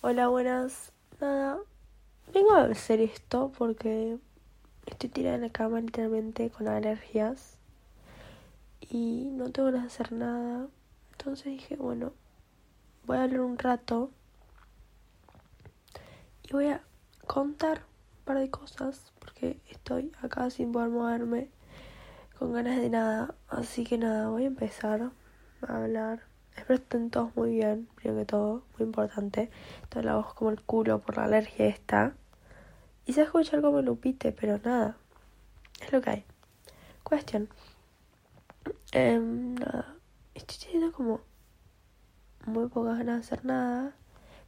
Hola, buenas. Nada, vengo a hacer esto porque estoy tirada en la cama literalmente con alergias y no tengo ganas de hacer nada. Entonces dije, bueno, voy a hablar un rato y voy a contar un par de cosas porque estoy acá sin poder moverme con ganas de nada. Así que nada, voy a empezar a hablar. Espero estén todos muy bien, primero que todo, muy importante. Tengo la voz como el culo por la alergia esta. Y se va a escuchar como lupite, pero nada. Es lo que hay. Cuestión. Em, nada. Estoy teniendo como muy pocas ganas de hacer nada.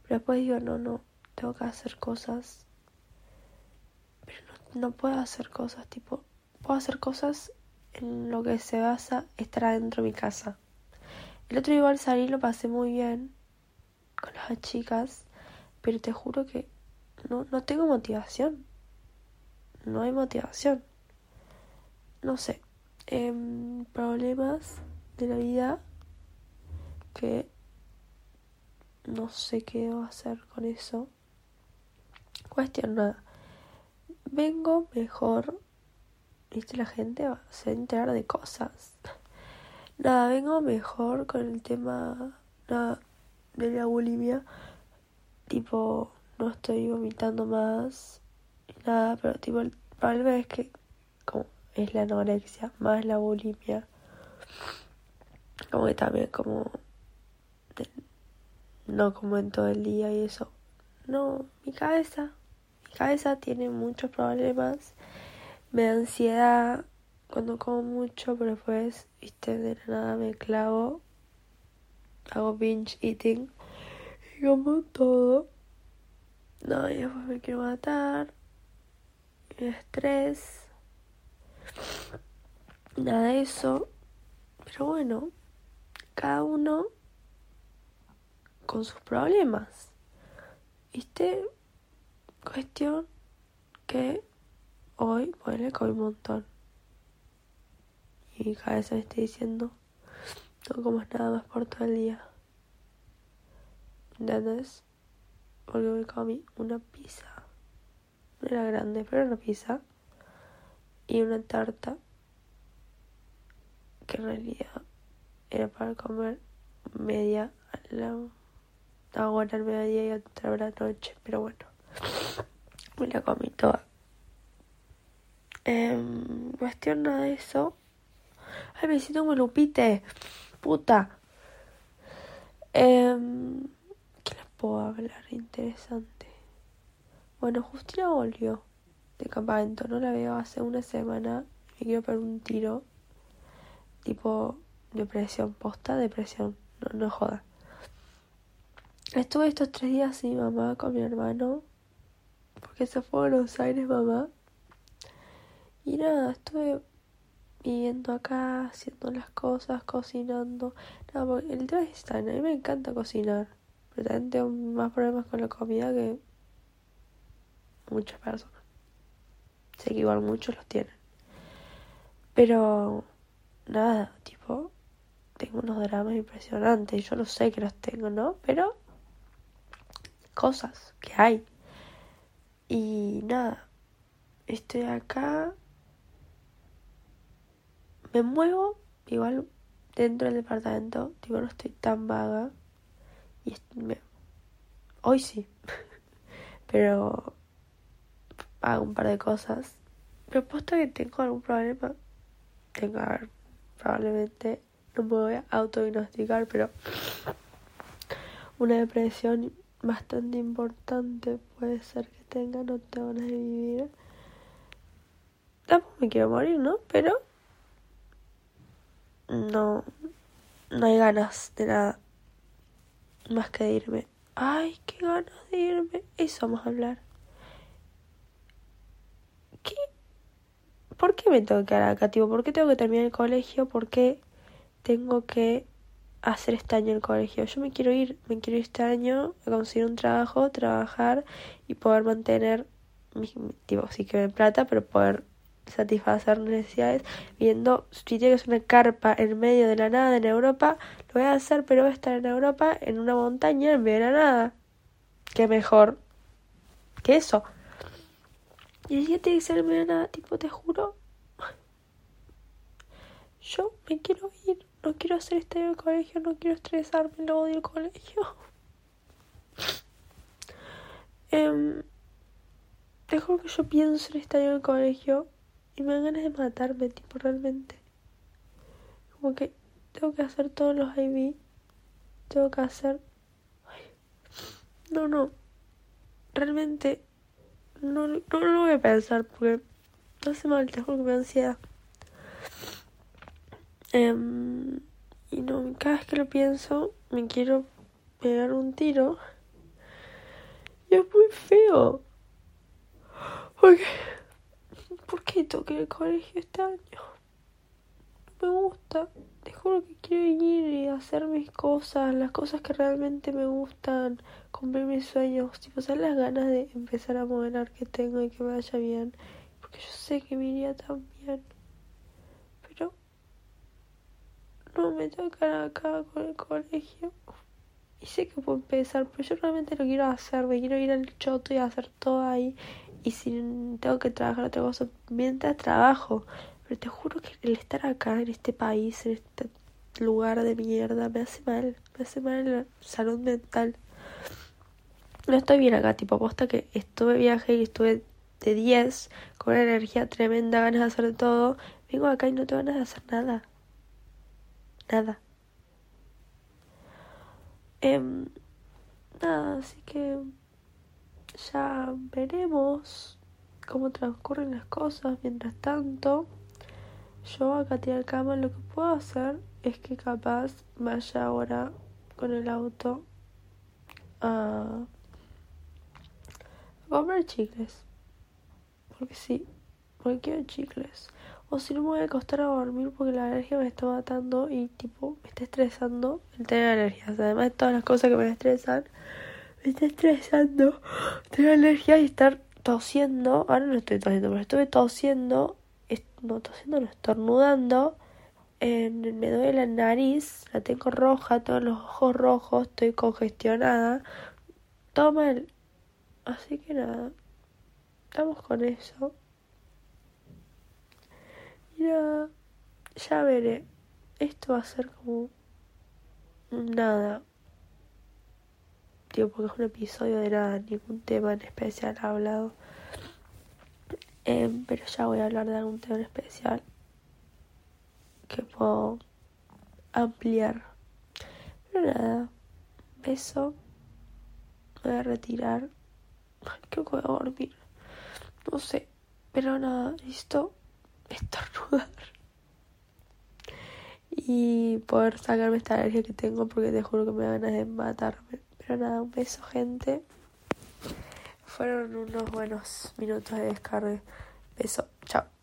Pero después digo, no, no, tengo que hacer cosas. Pero no puedo hacer cosas, tipo, puedo hacer cosas en lo que se basa estar adentro de mi casa. El otro igual salí lo pasé muy bien con las chicas, pero te juro que no, no tengo motivación. No hay motivación. No sé. Em, problemas de la vida que no sé qué debo hacer con eso. Cuestión nada. Vengo mejor. Viste, la gente se va a enterar de cosas. Nada, vengo mejor con el tema nada, de la bulimia. Tipo, no estoy vomitando más. Nada, pero tipo, el problema es que como es la anorexia más la bulimia. Como que también como no como en todo el día y eso. No, mi cabeza, mi cabeza tiene muchos problemas. Me da ansiedad, cuando como mucho, pero después, viste, de la nada me clavo, hago binge eating y como todo. No, y después me quiero matar, y estrés, nada de eso. Pero bueno, cada uno con sus problemas. ¿Viste? Cuestión que hoy, bueno, comí un montón mi cabeza me está diciendo no comas nada más por todo el día. ¿Entendés? Porque me comí una pizza. No era grande, pero era una pizza. Y una tarta. Que en realidad era para comer media a la hora al mediodía y otra la noche. Pero bueno, me la comí toda. Eh, cuestión de eso. Ay, me siento como Lupite. Puta. Eh, ¿Qué les puedo hablar? Interesante. Bueno, Justina volvió de campamento. No la veo hace una semana. Me quiero poner un tiro. Tipo depresión. Posta depresión. No, no joda. Estuve estos tres días sin mamá, con mi hermano. Porque se fue a Buenos Aires mamá. Y nada, estuve viviendo acá, haciendo las cosas, cocinando. No, el tema es a mí me encanta cocinar, pero también tengo más problemas con la comida que muchas personas. Sé que igual muchos los tienen. Pero nada, tipo, tengo unos dramas impresionantes. Yo no sé que los tengo, ¿no? Pero cosas que hay. Y nada, estoy acá me muevo igual dentro del departamento, tipo no estoy tan vaga. Y hoy sí, pero hago un par de cosas. Pero puesto que tengo algún problema, tengo probablemente, no me voy a autodiagnosticar, pero una depresión bastante importante puede ser que tenga, no tengo ganas de vivir. Tampoco me quiero morir, ¿no? Pero no, no hay ganas de nada más que de irme. Ay, qué ganas de irme. Eso vamos a hablar. ¿Qué? ¿Por qué me tengo que quedar acá? ¿Por qué tengo que terminar el colegio? ¿Por qué tengo que hacer este año el colegio? Yo me quiero ir, me quiero ir este año a conseguir un trabajo, trabajar y poder mantener mi, tipo, sí que me plata, pero poder satisfacer necesidades viendo si tiene que es una carpa en medio de la nada en Europa lo voy a hacer pero voy a estar en Europa en una montaña en medio de la nada qué mejor que eso. Y el día tiene que ser nada, tipo, te juro. Yo me quiero ir, no quiero hacer este en el colegio, no quiero estresarme, no odio el colegio. Eh, te juro que yo pienso en este año en el colegio y me dan ganas de matarme, tipo, realmente. Como que tengo que hacer todos los IB. Tengo que hacer... No, no. Realmente no, no, lo voy a pensar porque no hace mal, te juro que me da ansiedad. Em, y no, cada vez que lo pienso me quiero pegar un tiro. Y es muy feo. Porque, ¿por qué toqué el colegio este año? No me gusta. Te juro que quiero ir y hacer mis cosas, las cosas que realmente me gustan, cumplir mis sueños. Tipo, ¿sabes las ganas de empezar a modelar que tengo y que me vaya bien? Porque yo sé que me iría tan bien. Pero no me tocan acá con el colegio. Y sé que puedo empezar, pero yo realmente lo quiero hacer. Me quiero ir al choto y hacer todo ahí y si tengo que trabajar otra cosa mientras trabajo. Pero te juro que el estar acá, en este país, en este lugar de mierda, me hace mal. Me hace mal la salud mental. No estoy bien acá, tipo, aposta que estuve viaje y estuve de 10 con una energía tremenda, ganas de hacer todo. Vengo acá y no tengo ganas de hacer nada. Nada. Em, nada, así que ya veremos cómo transcurren las cosas. Mientras tanto, yo acá la cama lo que puedo hacer es que capaz vaya ahora con el auto a, a comprar chicles. Porque sí, porque quiero chicles. O si no me voy a acostar a dormir porque la alergia me está matando y tipo me está estresando el tener alergias. Además de todas las cosas que me estresan me está estresando tengo alergia y estar tosiendo. Ahora no estoy tosiendo, pero estuve tosiendo, no tosiendo, no estornudando. me duele la nariz, la tengo roja, todos los ojos rojos, estoy congestionada. Todo mal. Así que nada, estamos con eso. Y ya veré. Esto va a ser como nada porque es un episodio de nada, ningún tema en especial hablado. Em, pero ya voy a hablar de algún tema en especial que puedo ampliar. Pero nada, beso. Me voy a retirar. Creo que voy a dormir. No sé. Pero nada, listo. Estornudar. Y poder sacarme esta alergia que tengo porque te juro que me da ganas de matarme. Nada, un beso, gente. Fueron unos buenos minutos de descarga. Beso, chao.